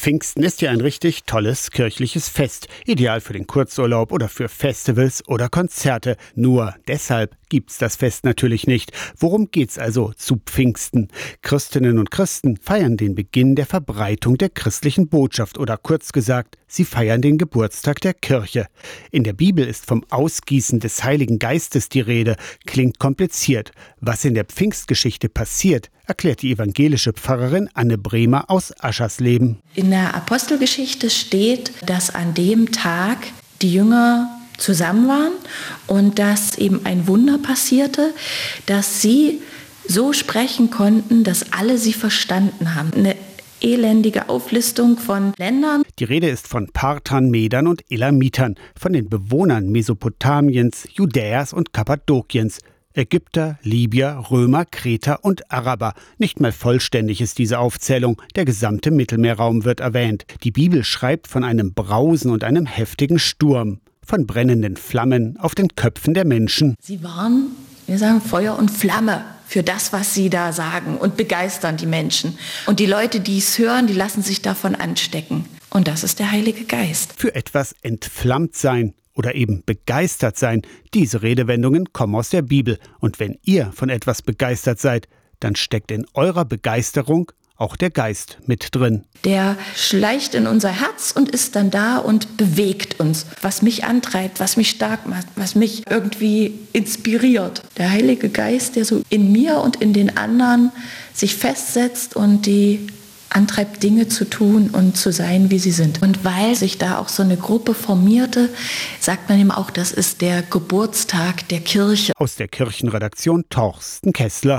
Pfingsten ist ja ein richtig tolles kirchliches Fest, ideal für den Kurzurlaub oder für Festivals oder Konzerte. Nur deshalb gibt's das Fest natürlich nicht. Worum geht's also zu Pfingsten? Christinnen und Christen feiern den Beginn der Verbreitung der christlichen Botschaft oder kurz gesagt, sie feiern den Geburtstag der Kirche. In der Bibel ist vom Ausgießen des Heiligen Geistes die Rede. Klingt kompliziert. Was in der Pfingstgeschichte passiert, erklärt die evangelische Pfarrerin Anne Bremer aus Aschersleben. In der Apostelgeschichte steht, dass an dem Tag die Jünger zusammen waren und dass eben ein Wunder passierte, dass sie so sprechen konnten, dass alle sie verstanden haben. Eine elendige Auflistung von Ländern. Die Rede ist von Parthern, Medern und Elamitern, von den Bewohnern Mesopotamiens, Judäas und Kappadokiens. Ägypter, Libyer, Römer, Kreter und Araber. Nicht mal vollständig ist diese Aufzählung. Der gesamte Mittelmeerraum wird erwähnt. Die Bibel schreibt von einem Brausen und einem heftigen Sturm, von brennenden Flammen auf den Köpfen der Menschen. Sie waren, wir sagen, Feuer und Flamme für das, was sie da sagen und begeistern die Menschen. Und die Leute, die es hören, die lassen sich davon anstecken. Und das ist der Heilige Geist. Für etwas entflammt sein, oder eben begeistert sein. Diese Redewendungen kommen aus der Bibel. Und wenn ihr von etwas begeistert seid, dann steckt in eurer Begeisterung auch der Geist mit drin. Der schleicht in unser Herz und ist dann da und bewegt uns, was mich antreibt, was mich stark macht, was mich irgendwie inspiriert. Der Heilige Geist, der so in mir und in den anderen sich festsetzt und die antreibt, Dinge zu tun und zu sein, wie sie sind. Und weil sich da auch so eine Gruppe formierte, sagt man ihm auch, das ist der Geburtstag der Kirche. Aus der Kirchenredaktion Torsten Kessler.